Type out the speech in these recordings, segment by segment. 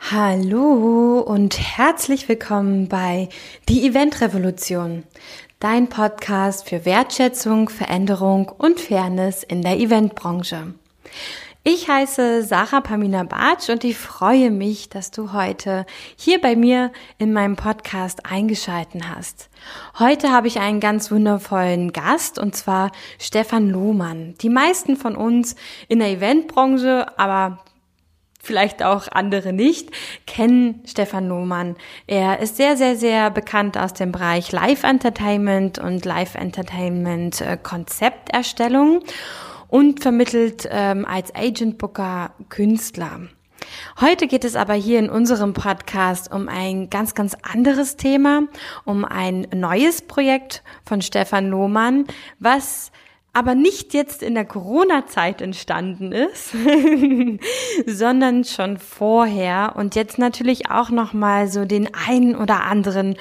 Hallo und herzlich willkommen bei Die Event Revolution, dein Podcast für Wertschätzung, Veränderung und Fairness in der Eventbranche. Ich heiße Sarah Pamina Bartsch und ich freue mich, dass du heute hier bei mir in meinem Podcast eingeschalten hast. Heute habe ich einen ganz wundervollen Gast und zwar Stefan Lohmann. Die meisten von uns in der Eventbranche, aber vielleicht auch andere nicht, kennen Stefan Lohmann. Er ist sehr, sehr, sehr bekannt aus dem Bereich Live Entertainment und Live Entertainment äh, Konzepterstellung und vermittelt ähm, als Agent Booker Künstler. Heute geht es aber hier in unserem Podcast um ein ganz, ganz anderes Thema, um ein neues Projekt von Stefan Lohmann, was aber nicht jetzt in der Corona-Zeit entstanden ist, sondern schon vorher und jetzt natürlich auch noch mal so den einen oder anderen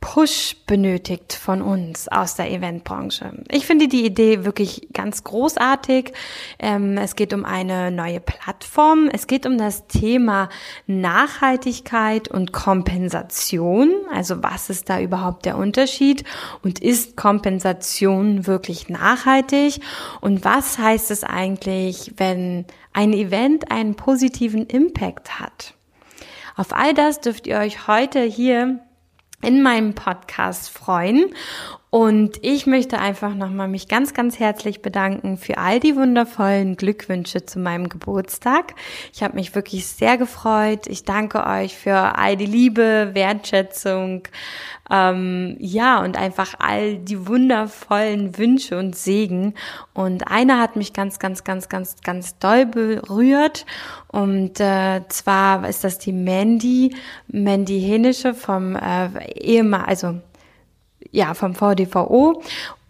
Push benötigt von uns aus der Eventbranche. Ich finde die Idee wirklich ganz großartig. Ähm, es geht um eine neue Plattform. Es geht um das Thema Nachhaltigkeit und Kompensation. Also was ist da überhaupt der Unterschied? Und ist Kompensation wirklich nachhaltig? Und was heißt es eigentlich, wenn ein Event einen positiven Impact hat? Auf all das dürft ihr euch heute hier in meinem Podcast freuen. Und ich möchte einfach nochmal mich ganz, ganz herzlich bedanken für all die wundervollen Glückwünsche zu meinem Geburtstag. Ich habe mich wirklich sehr gefreut. Ich danke euch für all die Liebe, Wertschätzung, ähm, ja, und einfach all die wundervollen Wünsche und Segen. Und einer hat mich ganz, ganz, ganz, ganz, ganz doll berührt. Und äh, zwar ist das die Mandy, Mandy Henische vom äh, Ehemann, also ja, vom VDVO.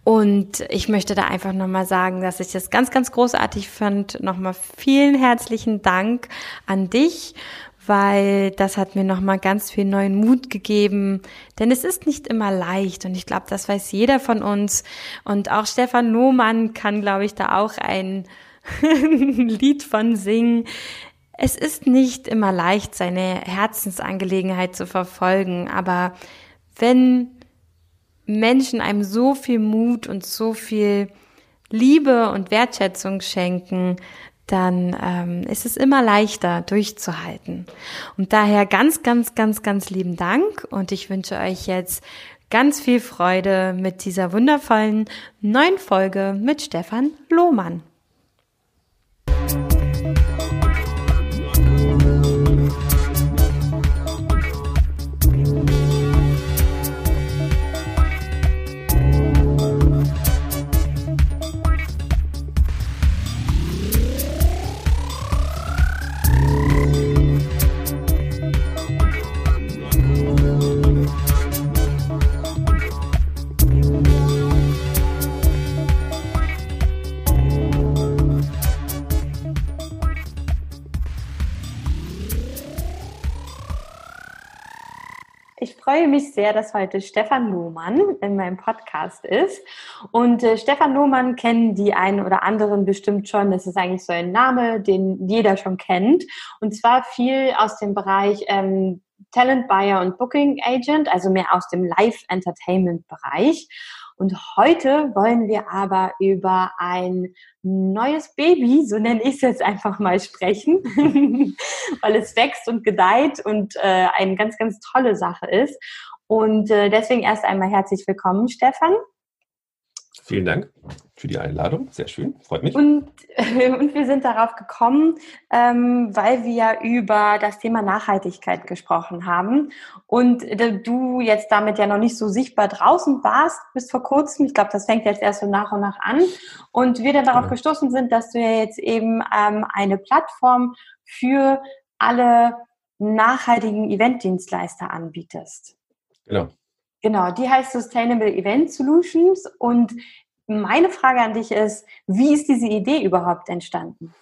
Und ich möchte da einfach nochmal sagen, dass ich das ganz, ganz großartig fand. Nochmal vielen herzlichen Dank an dich, weil das hat mir nochmal ganz viel neuen Mut gegeben. Denn es ist nicht immer leicht und ich glaube, das weiß jeder von uns. Und auch Stefan Lohmann kann, glaube ich, da auch ein Lied von singen. Es ist nicht immer leicht, seine Herzensangelegenheit zu verfolgen, aber wenn Menschen einem so viel Mut und so viel Liebe und Wertschätzung schenken, dann ähm, ist es immer leichter durchzuhalten. Und daher ganz, ganz, ganz, ganz lieben Dank und ich wünsche euch jetzt ganz viel Freude mit dieser wundervollen neuen Folge mit Stefan Lohmann. Freue mich sehr, dass heute Stefan Lohmann in meinem Podcast ist. Und äh, Stefan Lohmann kennen die einen oder anderen bestimmt schon. Das ist eigentlich so ein Name, den jeder schon kennt. Und zwar viel aus dem Bereich ähm, Talent Buyer und Booking Agent, also mehr aus dem Live Entertainment Bereich. Und heute wollen wir aber über ein neues Baby, so nenne ich es jetzt einfach mal, sprechen, weil es wächst und gedeiht und äh, eine ganz, ganz tolle Sache ist. Und äh, deswegen erst einmal herzlich willkommen, Stefan. Vielen Dank für die Einladung. Sehr schön, freut mich. Und, äh, und wir sind darauf gekommen, ähm, weil wir ja über das Thema Nachhaltigkeit gesprochen haben. Und äh, du jetzt damit ja noch nicht so sichtbar draußen warst bis vor kurzem. Ich glaube, das fängt jetzt erst so nach und nach an. Und wir dann darauf ja. gestoßen sind, dass du ja jetzt eben ähm, eine Plattform für alle nachhaltigen Eventdienstleister anbietest. Genau. Genau, die heißt Sustainable Event Solutions. Und meine Frage an dich ist, wie ist diese Idee überhaupt entstanden?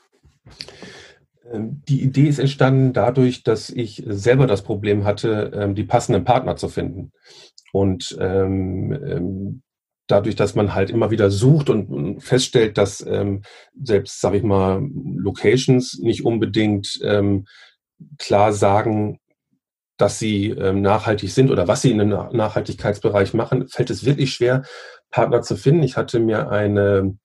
Ähm, die Idee ist entstanden dadurch, dass ich selber das Problem hatte, ähm, die passenden Partner zu finden. Und ähm, dadurch, dass man halt immer wieder sucht und feststellt, dass selbst, sage ich mal, Locations nicht unbedingt klar sagen, dass sie ähm, nachhaltig sind oder was sie in dem Nachhaltigkeitsbereich machen, fällt es wirklich schwer, Partner zu finden. Ich hatte mir eine,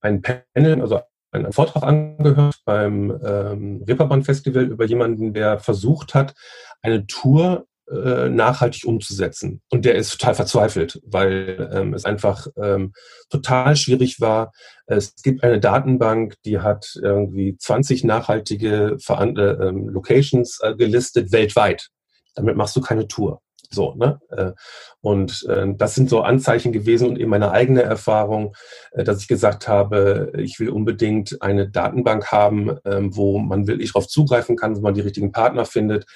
ein Panel, also einen Vortrag angehört beim ähm, Reeperbahn Festival über jemanden, der versucht hat, eine Tour äh, nachhaltig umzusetzen. Und der ist total verzweifelt, weil ähm, es einfach ähm, total schwierig war. Es gibt eine Datenbank, die hat irgendwie 20 nachhaltige Veran äh, ähm, Locations äh, gelistet weltweit. Damit machst du keine Tour. So, ne? Äh, und äh, das sind so Anzeichen gewesen und eben meine eigene Erfahrung, äh, dass ich gesagt habe, ich will unbedingt eine Datenbank haben, ähm, wo man wirklich darauf zugreifen kann, wo man die richtigen Partner findet,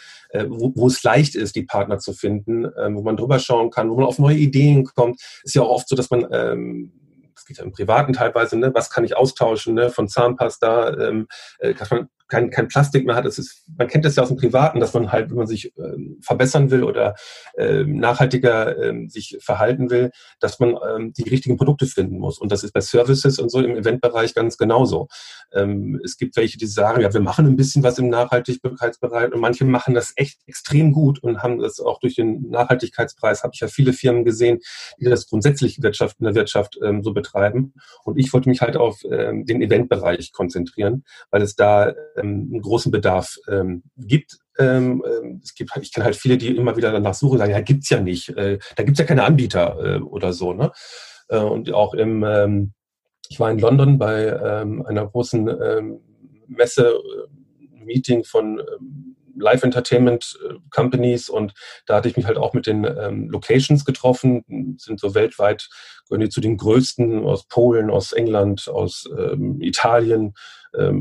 wo, wo es leicht ist, die Partner zu finden, ähm, wo man drüber schauen kann, wo man auf neue Ideen kommt. Ist ja auch oft so, dass man ähm, das geht ja im Privaten teilweise, ne? was kann ich austauschen, ne? von Zahnpasta, ähm, dass man kein, kein Plastik mehr hat. Es ist, man kennt das ja aus dem Privaten, dass man halt, wenn man sich ähm, verbessern will oder ähm, nachhaltiger ähm, sich verhalten will, dass man ähm, die richtigen Produkte finden muss. Und das ist bei Services und so im Eventbereich ganz genauso. Ähm, es gibt welche, die sagen, ja, wir machen ein bisschen was im Nachhaltigkeitsbereich und manche machen das echt extrem gut und haben das auch durch den Nachhaltigkeitspreis, habe ich ja viele Firmen gesehen, die das grundsätzlich Wirtschaft, in der Wirtschaft ähm, so betreiben. Und ich wollte mich halt auf ähm, den Eventbereich konzentrieren, weil es da einen großen Bedarf ähm, gibt. Ähm, ähm, es gibt, ich kenne halt viele, die immer wieder danach suchen, sagen, ja, gibt's ja nicht, äh, da gibt's ja keine Anbieter äh, oder so. Ne? Äh, und auch im, ähm, ich war in London bei ähm, einer großen ähm, Messe, Meeting von ähm, Live Entertainment Companies und da hatte ich mich halt auch mit den ähm, Locations getroffen, sind so weltweit, gehören die zu den größten aus Polen, aus England, aus ähm, Italien, ähm,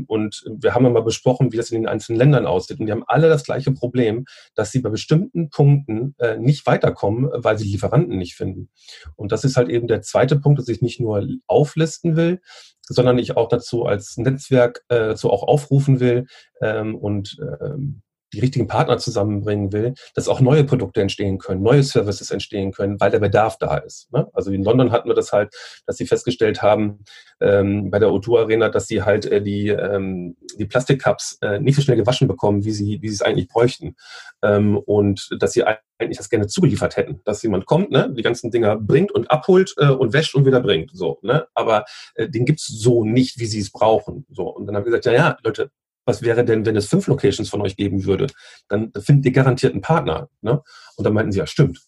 und wir haben mal besprochen, wie das in den einzelnen Ländern aussieht. Und die haben alle das gleiche Problem, dass sie bei bestimmten Punkten äh, nicht weiterkommen, weil sie Lieferanten nicht finden. Und das ist halt eben der zweite Punkt, dass ich nicht nur auflisten will, sondern ich auch dazu als Netzwerk äh, so auch aufrufen will ähm, und ähm, die richtigen Partner zusammenbringen will, dass auch neue Produkte entstehen können, neue Services entstehen können, weil der Bedarf da ist. Ne? Also in London hatten wir das halt, dass sie festgestellt haben ähm, bei der O2 Arena, dass sie halt äh, die, ähm, die Plastikcups äh, nicht so schnell gewaschen bekommen, wie sie, wie sie es eigentlich bräuchten. Ähm, und dass sie eigentlich das gerne zugeliefert hätten, dass jemand kommt, ne, die ganzen Dinger bringt und abholt äh, und wäscht und wieder bringt. So, ne? Aber äh, den gibt's so nicht, wie sie es brauchen. So. Und dann haben wir gesagt, ja, ja, Leute, was wäre denn, wenn es fünf Locations von euch geben würde? Dann findet ihr garantiert einen Partner. Ne? Und dann meinten sie, ja, stimmt,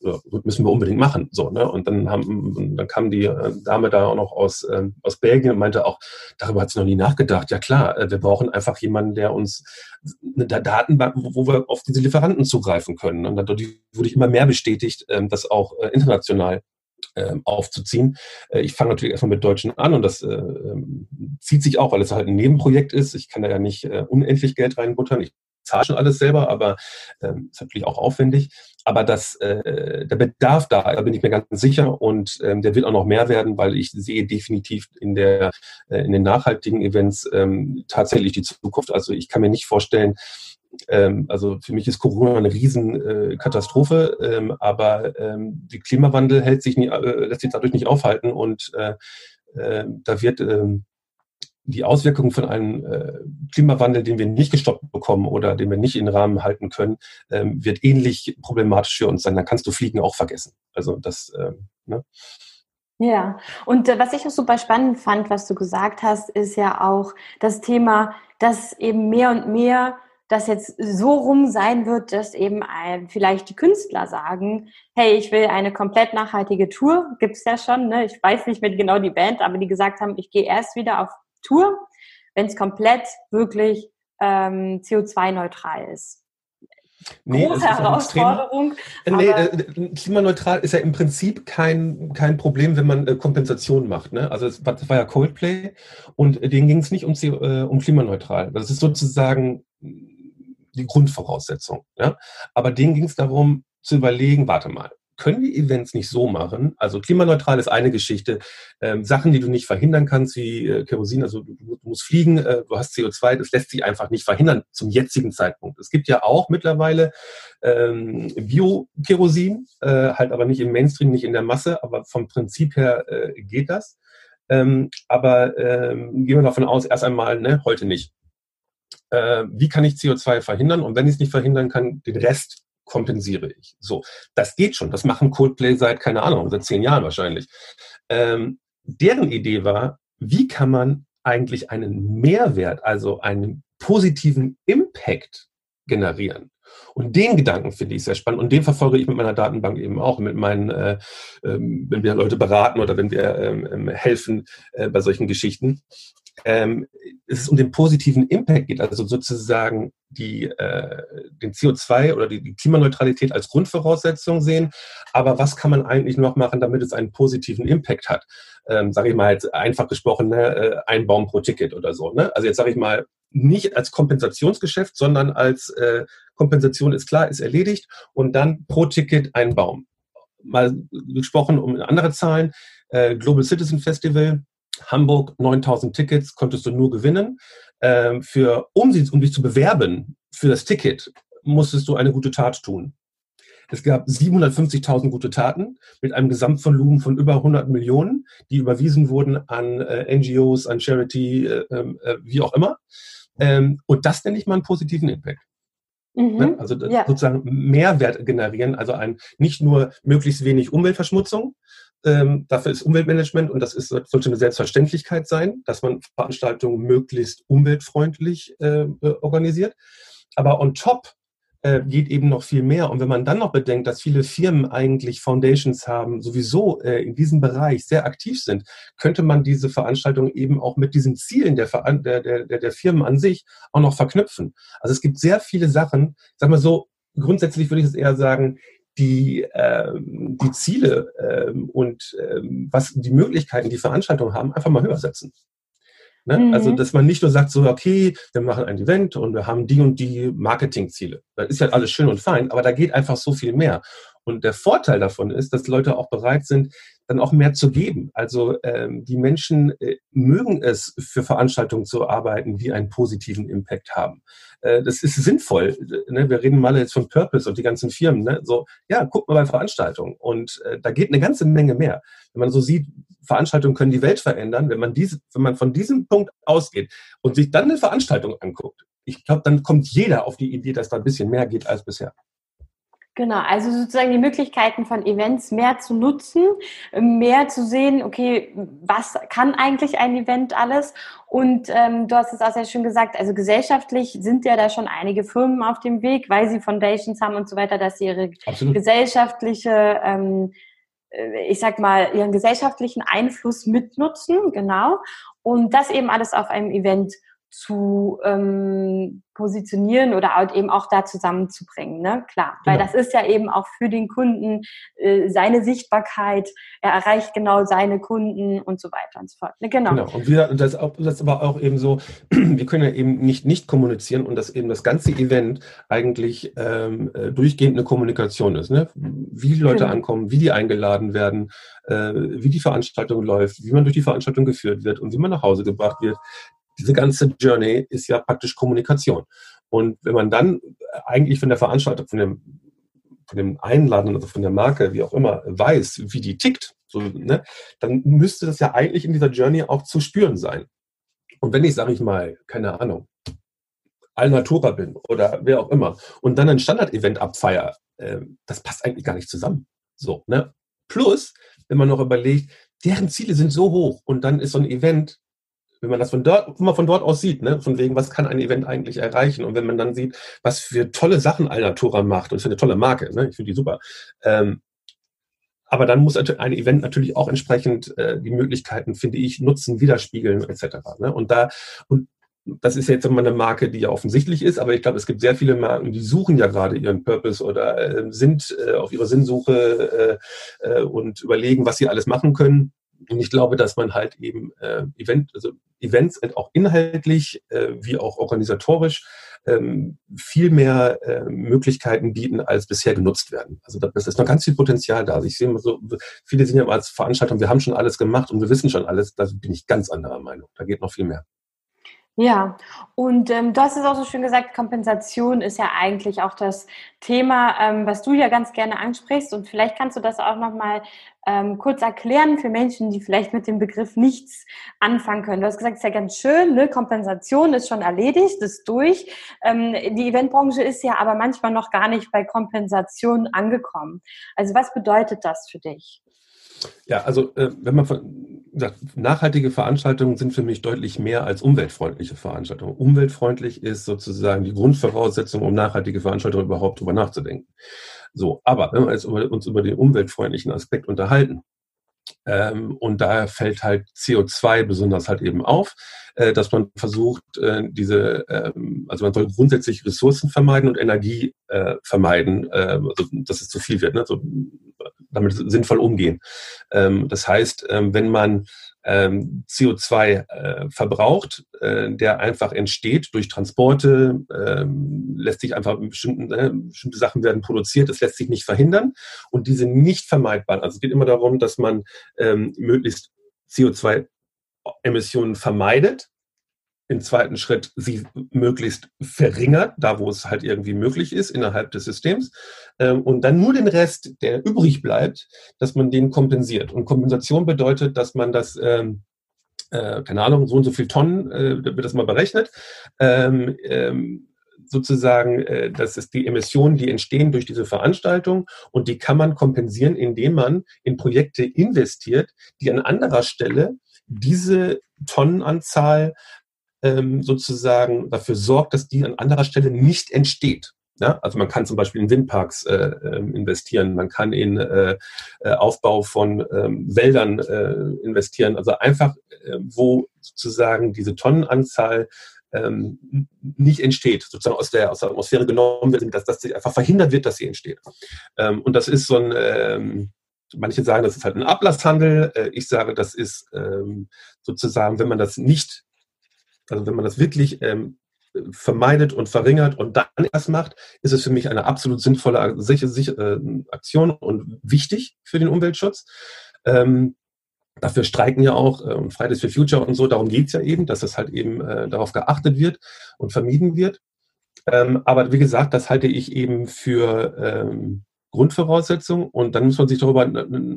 müssen wir unbedingt machen. So, ne? Und dann haben, dann kam die äh, Dame da auch noch aus, ähm, aus Belgien und meinte auch, darüber hat sie noch nie nachgedacht. Ja klar, äh, wir brauchen einfach jemanden, der uns eine Datenbank, wo wir auf diese Lieferanten zugreifen können. Und dadurch wurde ich immer mehr bestätigt, ähm, dass auch äh, international ähm, aufzuziehen. Äh, ich fange natürlich erstmal mit Deutschen an und das äh, ähm, zieht sich auch, weil es halt ein Nebenprojekt ist. Ich kann da ja nicht äh, unendlich Geld reinbuttern. Ich zahle schon alles selber, aber ähm, ist natürlich auch aufwendig. Aber das, äh, der Bedarf da, da bin ich mir ganz sicher und der wird auch noch mehr werden, weil ich sehe definitiv in der in den nachhaltigen Events tatsächlich die Zukunft. Also ich kann mir nicht vorstellen, ähm, also für mich ist Corona eine Riesenkatastrophe, äh, ähm, aber ähm, der Klimawandel hält sich nie, äh, lässt sich dadurch nicht aufhalten und äh, äh, da wird ähm, die Auswirkungen von einem äh, Klimawandel, den wir nicht gestoppt bekommen oder den wir nicht in den Rahmen halten können, ähm, wird ähnlich problematisch für uns sein. Dann kannst du Fliegen auch vergessen. Also das, ähm, ne? Ja, und äh, was ich auch super spannend fand, was du gesagt hast, ist ja auch das Thema, dass eben mehr und mehr das jetzt so rum sein wird, dass eben ein, vielleicht die Künstler sagen, hey, ich will eine komplett nachhaltige Tour, gibt's ja schon, ne? ich weiß nicht mehr genau die Band, aber die gesagt haben, ich gehe erst wieder auf Tour, wenn es komplett wirklich ähm, CO2-neutral ist. Nee, Große Herausforderung. Extrem, nee, äh, klimaneutral ist ja im Prinzip kein, kein Problem, wenn man äh, Kompensation macht. Ne? Also es war, das war ja Coldplay und denen ging es nicht um, äh, um klimaneutral. Das ist sozusagen die Grundvoraussetzung. Ja? Aber denen ging es darum zu überlegen, warte mal, können wir Events nicht so machen? Also klimaneutral ist eine Geschichte. Ähm, Sachen, die du nicht verhindern kannst, wie äh, Kerosin, also du, du musst fliegen, äh, du hast CO2, das lässt sich einfach nicht verhindern zum jetzigen Zeitpunkt. Es gibt ja auch mittlerweile ähm, Bio-Kerosin, äh, halt aber nicht im Mainstream, nicht in der Masse, aber vom Prinzip her äh, geht das. Ähm, aber ähm, gehen wir davon aus, erst einmal, ne, heute nicht. Äh, wie kann ich CO2 verhindern und wenn ich es nicht verhindern kann, den Rest kompensiere ich. So, das geht schon. Das machen Coldplay seit, keine Ahnung, seit zehn Jahren wahrscheinlich. Ähm, deren Idee war, wie kann man eigentlich einen Mehrwert, also einen positiven Impact generieren? Und den Gedanken finde ich sehr spannend und den verfolge ich mit meiner Datenbank eben auch, mit meinen, äh, ähm, wenn wir Leute beraten oder wenn wir ähm, ähm helfen äh, bei solchen Geschichten. Ähm, es um den positiven Impact geht, also sozusagen die, äh, den CO2 oder die, die, Klimaneutralität als Grundvoraussetzung sehen. Aber was kann man eigentlich noch machen, damit es einen positiven Impact hat? Ähm, sage ich mal jetzt einfach gesprochen, ne, äh, ein Baum pro Ticket oder so. Ne? Also jetzt sage ich mal nicht als Kompensationsgeschäft, sondern als äh, Kompensation ist klar, ist erledigt und dann pro Ticket ein Baum. Mal gesprochen um andere Zahlen. Äh, Global Citizen Festival Hamburg 9000 Tickets konntest du nur gewinnen. Ähm, für, um, sie, um dich zu bewerben für das Ticket, musstest du eine gute Tat tun. Es gab 750.000 gute Taten mit einem Gesamtvolumen von über 100 Millionen, die überwiesen wurden an äh, NGOs, an Charity, äh, ähm, äh, wie auch immer. Ähm, und das nenne ich mal einen positiven Impact. Mhm. Ne? Also ja. sozusagen Mehrwert generieren, also ein nicht nur möglichst wenig Umweltverschmutzung, ähm, dafür ist Umweltmanagement und das ist, sollte eine Selbstverständlichkeit sein, dass man Veranstaltungen möglichst umweltfreundlich äh, äh, organisiert. Aber on top äh, geht eben noch viel mehr. Und wenn man dann noch bedenkt, dass viele Firmen eigentlich Foundations haben, sowieso äh, in diesem Bereich sehr aktiv sind, könnte man diese Veranstaltung eben auch mit diesen Zielen der, der, der, der Firmen an sich auch noch verknüpfen. Also es gibt sehr viele Sachen, sag mal so, grundsätzlich würde ich es eher sagen, die, ähm, die Ziele ähm, und ähm, was die Möglichkeiten, die Veranstaltungen haben, einfach mal höher setzen. Ne? Mhm. Also, dass man nicht nur sagt, so, okay, wir machen ein Event und wir haben die und die Marketingziele. Das ist ja alles schön und fein, aber da geht einfach so viel mehr. Und der Vorteil davon ist, dass Leute auch bereit sind, dann auch mehr zu geben. Also ähm, die Menschen äh, mögen es, für Veranstaltungen zu arbeiten, die einen positiven Impact haben. Äh, das ist sinnvoll. Ne? Wir reden mal jetzt von Purpose und die ganzen Firmen. Ne? So, ja, guck mal bei Veranstaltungen. Und äh, da geht eine ganze Menge mehr. Wenn man so sieht, Veranstaltungen können die Welt verändern, wenn man diese, wenn man von diesem Punkt ausgeht und sich dann eine Veranstaltung anguckt, ich glaube, dann kommt jeder auf die Idee, dass da ein bisschen mehr geht als bisher. Genau, also sozusagen die Möglichkeiten von Events mehr zu nutzen, mehr zu sehen, okay, was kann eigentlich ein Event alles? Und ähm, du hast es auch sehr schön gesagt, also gesellschaftlich sind ja da schon einige Firmen auf dem Weg, weil sie Foundations haben und so weiter, dass sie ihre Absolut. gesellschaftliche, ähm, äh, ich sag mal, ihren gesellschaftlichen Einfluss mitnutzen, genau. Und das eben alles auf einem Event zu ähm, positionieren oder halt eben auch da zusammenzubringen, ne? Klar, weil genau. das ist ja eben auch für den Kunden äh, seine Sichtbarkeit, er erreicht genau seine Kunden und so weiter und so fort. Ne? Genau. genau. Und wir, das, das ist aber auch eben so, wir können ja eben nicht nicht kommunizieren und dass eben das ganze Event eigentlich ähm, äh, durchgehend eine Kommunikation ist, ne? Wie die Leute genau. ankommen, wie die eingeladen werden, äh, wie die Veranstaltung läuft, wie man durch die Veranstaltung geführt wird und wie man nach Hause gebracht wird diese ganze Journey ist ja praktisch Kommunikation. Und wenn man dann eigentlich von der Veranstaltung, von dem, von dem Einladen, also von der Marke, wie auch immer, weiß, wie die tickt, so, ne, dann müsste das ja eigentlich in dieser Journey auch zu spüren sein. Und wenn ich, sage ich mal, keine Ahnung, Alnatura bin oder wer auch immer und dann ein Standard-Event abfeier, äh, das passt eigentlich gar nicht zusammen. So, ne? Plus, wenn man noch überlegt, deren Ziele sind so hoch und dann ist so ein Event wenn man das von dort, immer von dort aus sieht, ne, von wegen, was kann ein Event eigentlich erreichen? Und wenn man dann sieht, was für tolle Sachen Alnatura macht, und es ist eine tolle Marke, ne, ich finde die super. Ähm, aber dann muss ein Event natürlich auch entsprechend äh, die Möglichkeiten, finde ich, nutzen, widerspiegeln etc. Ne? Und da und das ist jetzt immer eine Marke, die ja offensichtlich ist, aber ich glaube, es gibt sehr viele Marken, die suchen ja gerade ihren Purpose oder äh, sind äh, auf ihrer Sinnsuche äh, äh, und überlegen, was sie alles machen können. Und ich glaube, dass man halt eben äh, Event, also Events auch inhaltlich äh, wie auch organisatorisch ähm, viel mehr äh, Möglichkeiten bieten, als bisher genutzt werden. Also das ist noch ganz viel Potenzial da. Also ich sehe immer so, viele sind ja als Veranstaltung, wir haben schon alles gemacht und wir wissen schon alles. Da bin ich ganz anderer Meinung. Da geht noch viel mehr. Ja, und ähm, du hast es auch so schön gesagt, Kompensation ist ja eigentlich auch das Thema, ähm, was du ja ganz gerne ansprichst. Und vielleicht kannst du das auch nochmal ähm, kurz erklären für Menschen, die vielleicht mit dem Begriff nichts anfangen können. Du hast gesagt, es ist ja ganz schön, ne? Kompensation ist schon erledigt, ist durch. Ähm, die Eventbranche ist ja aber manchmal noch gar nicht bei Kompensation angekommen. Also was bedeutet das für dich? Ja, also äh, wenn man von, nachhaltige Veranstaltungen sind für mich deutlich mehr als umweltfreundliche Veranstaltungen. Umweltfreundlich ist sozusagen die Grundvoraussetzung, um nachhaltige Veranstaltungen überhaupt drüber nachzudenken. So, aber wenn wir jetzt uns über den umweltfreundlichen Aspekt unterhalten, und da fällt halt CO2 besonders halt eben auf, äh, dass man versucht, äh, diese, ähm, also man soll grundsätzlich Ressourcen vermeiden und Energie äh, vermeiden, äh, also dass es zu viel wird, ne? so, damit sinnvoll umgehen. Ähm, das heißt, ähm, wenn man ähm, CO2 äh, verbraucht, äh, der einfach entsteht durch Transporte, ähm, lässt sich einfach bestimmten, äh, bestimmte Sachen werden produziert, das lässt sich nicht verhindern und diese nicht vermeidbar. Also es geht immer darum, dass man ähm, möglichst CO2-Emissionen vermeidet im zweiten Schritt sie möglichst verringert, da wo es halt irgendwie möglich ist innerhalb des Systems. Ähm, und dann nur den Rest, der übrig bleibt, dass man den kompensiert. Und Kompensation bedeutet, dass man das, ähm, äh, keine Ahnung, so und so viel Tonnen, äh, wird das mal berechnet, ähm, sozusagen, äh, das ist die Emissionen, die entstehen durch diese Veranstaltung und die kann man kompensieren, indem man in Projekte investiert, die an anderer Stelle diese Tonnenanzahl ähm, sozusagen dafür sorgt, dass die an anderer Stelle nicht entsteht. Ja, also man kann zum Beispiel in Windparks äh, ähm, investieren, man kann in äh, äh, Aufbau von ähm, Wäldern äh, investieren, also einfach, äh, wo sozusagen diese Tonnenanzahl ähm, nicht entsteht, sozusagen aus der, aus der Atmosphäre genommen wird, dass das einfach verhindert wird, dass sie entsteht. Ähm, und das ist so ein, ähm, manche sagen, das ist halt ein Ablasshandel, äh, ich sage, das ist ähm, sozusagen, wenn man das nicht also wenn man das wirklich ähm, vermeidet und verringert und dann erst macht, ist es für mich eine absolut sinnvolle äh, Aktion und wichtig für den Umweltschutz. Ähm, dafür streiken ja auch äh, Fridays for Future und so, darum geht's ja eben, dass es halt eben äh, darauf geachtet wird und vermieden wird. Ähm, aber wie gesagt, das halte ich eben für ähm, Grundvoraussetzung und dann muss man sich darüber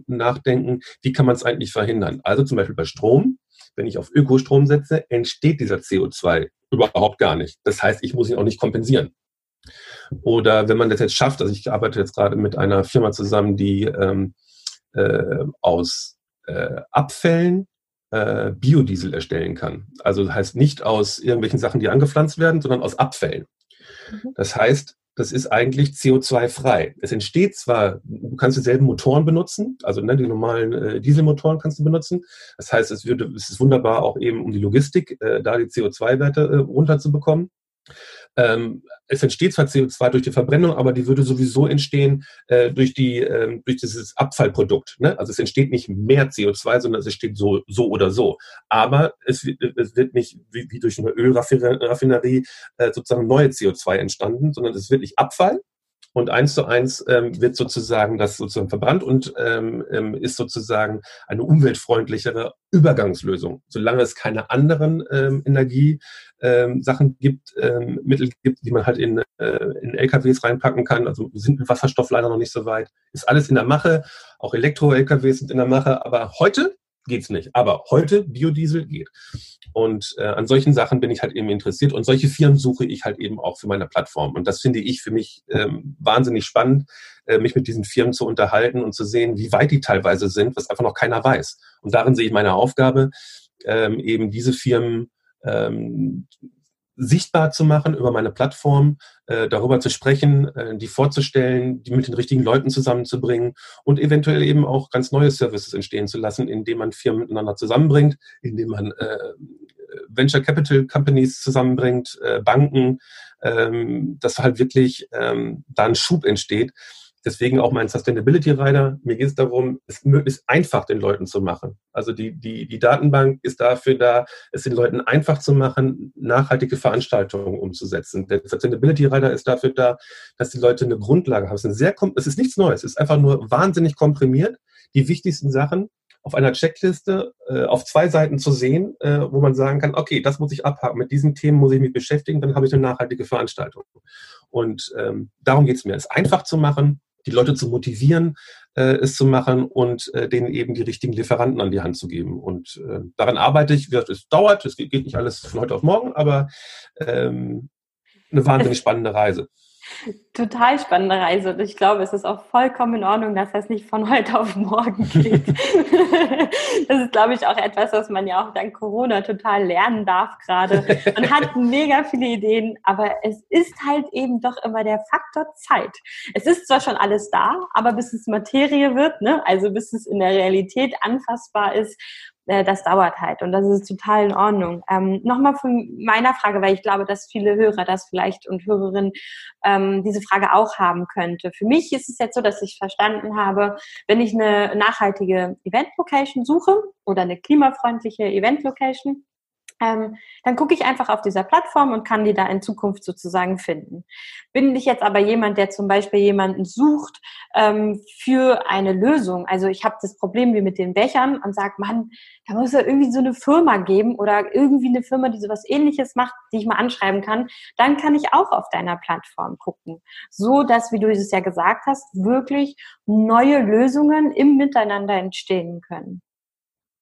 nachdenken, wie kann man es eigentlich verhindern. Also zum Beispiel bei Strom wenn ich auf Ökostrom setze, entsteht dieser CO2 überhaupt gar nicht. Das heißt, ich muss ihn auch nicht kompensieren. Oder wenn man das jetzt schafft, also ich arbeite jetzt gerade mit einer Firma zusammen, die ähm, äh, aus äh, Abfällen äh, Biodiesel erstellen kann. Also das heißt nicht aus irgendwelchen Sachen, die angepflanzt werden, sondern aus Abfällen. Mhm. Das heißt, das ist eigentlich CO2-frei. Es entsteht zwar, du kannst dieselben Motoren benutzen, also ne, die normalen äh, Dieselmotoren kannst du benutzen. Das heißt, es, würde, es ist wunderbar auch eben um die Logistik, äh, da die CO2-Werte äh, runterzubekommen. Ähm, es entsteht zwar CO2 durch die Verbrennung, aber die würde sowieso entstehen äh, durch, die, äh, durch dieses Abfallprodukt. Ne? Also es entsteht nicht mehr CO2, sondern es entsteht so, so oder so. Aber es, es wird nicht wie, wie durch eine Ölraffinerie äh, sozusagen neue CO2 entstanden, sondern es ist wirklich Abfall und eins zu eins ähm, wird sozusagen das sozusagen verbrannt und ähm, ähm, ist sozusagen eine umweltfreundlichere Übergangslösung. Solange es keine anderen ähm, Energiesachen ähm, gibt, ähm, Mittel gibt, die man halt in, äh, in LKWs reinpacken kann, also sind mit Wasserstoff leider noch nicht so weit, ist alles in der Mache. Auch Elektro-LKWs sind in der Mache, aber heute geht's nicht. Aber heute Biodiesel geht. Und äh, an solchen Sachen bin ich halt eben interessiert und solche Firmen suche ich halt eben auch für meine Plattform. Und das finde ich für mich ähm, wahnsinnig spannend, äh, mich mit diesen Firmen zu unterhalten und zu sehen, wie weit die teilweise sind, was einfach noch keiner weiß. Und darin sehe ich meine Aufgabe, ähm, eben diese Firmen ähm, sichtbar zu machen über meine Plattform, äh, darüber zu sprechen, äh, die vorzustellen, die mit den richtigen Leuten zusammenzubringen und eventuell eben auch ganz neue Services entstehen zu lassen, indem man Firmen miteinander zusammenbringt, indem man äh, Venture Capital Companies zusammenbringt, äh, Banken, ähm, dass halt wirklich ähm, da ein Schub entsteht, Deswegen auch mein Sustainability Rider. Mir geht es darum, es möglichst einfach den Leuten zu machen. Also die, die, die Datenbank ist dafür da, es den Leuten einfach zu machen, nachhaltige Veranstaltungen umzusetzen. Der Sustainability Rider ist dafür da, dass die Leute eine Grundlage haben. Es ist, sehr, es ist nichts Neues. Es ist einfach nur wahnsinnig komprimiert. Die wichtigsten Sachen auf einer Checkliste äh, auf zwei Seiten zu sehen, äh, wo man sagen kann, okay, das muss ich abhaken, mit diesen Themen muss ich mich beschäftigen, dann habe ich eine nachhaltige Veranstaltung. Und ähm, darum geht es mir, es einfach zu machen, die Leute zu motivieren, äh, es zu machen und äh, denen eben die richtigen Lieferanten an die Hand zu geben. Und äh, daran arbeite ich. Es dauert, es geht nicht alles von heute auf morgen, aber ähm, eine wahnsinnig spannende Reise. Total spannende Reise. Und ich glaube, es ist auch vollkommen in Ordnung, dass das nicht von heute auf morgen geht. das ist, glaube ich, auch etwas, was man ja auch dank Corona total lernen darf gerade. Man hat mega viele Ideen, aber es ist halt eben doch immer der Faktor Zeit. Es ist zwar schon alles da, aber bis es Materie wird, ne, also bis es in der Realität anfassbar ist, äh, das dauert halt und das ist total in Ordnung. Ähm, Nochmal von meiner Frage, weil ich glaube, dass viele Hörer das vielleicht und Hörerinnen ähm, diese Frage auch haben könnte. Für mich ist es jetzt so, dass ich verstanden habe, wenn ich eine nachhaltige Event-Location suche oder eine klimafreundliche Event-Location, ähm, dann gucke ich einfach auf dieser Plattform und kann die da in Zukunft sozusagen finden. Bin ich jetzt aber jemand, der zum Beispiel jemanden sucht ähm, für eine Lösung, also ich habe das Problem wie mit den Bechern und sage, Mann, da muss ja irgendwie so eine Firma geben oder irgendwie eine Firma, die sowas ähnliches macht, die ich mal anschreiben kann, dann kann ich auch auf deiner Plattform gucken. So dass, wie du es ja gesagt hast, wirklich neue Lösungen im Miteinander entstehen können.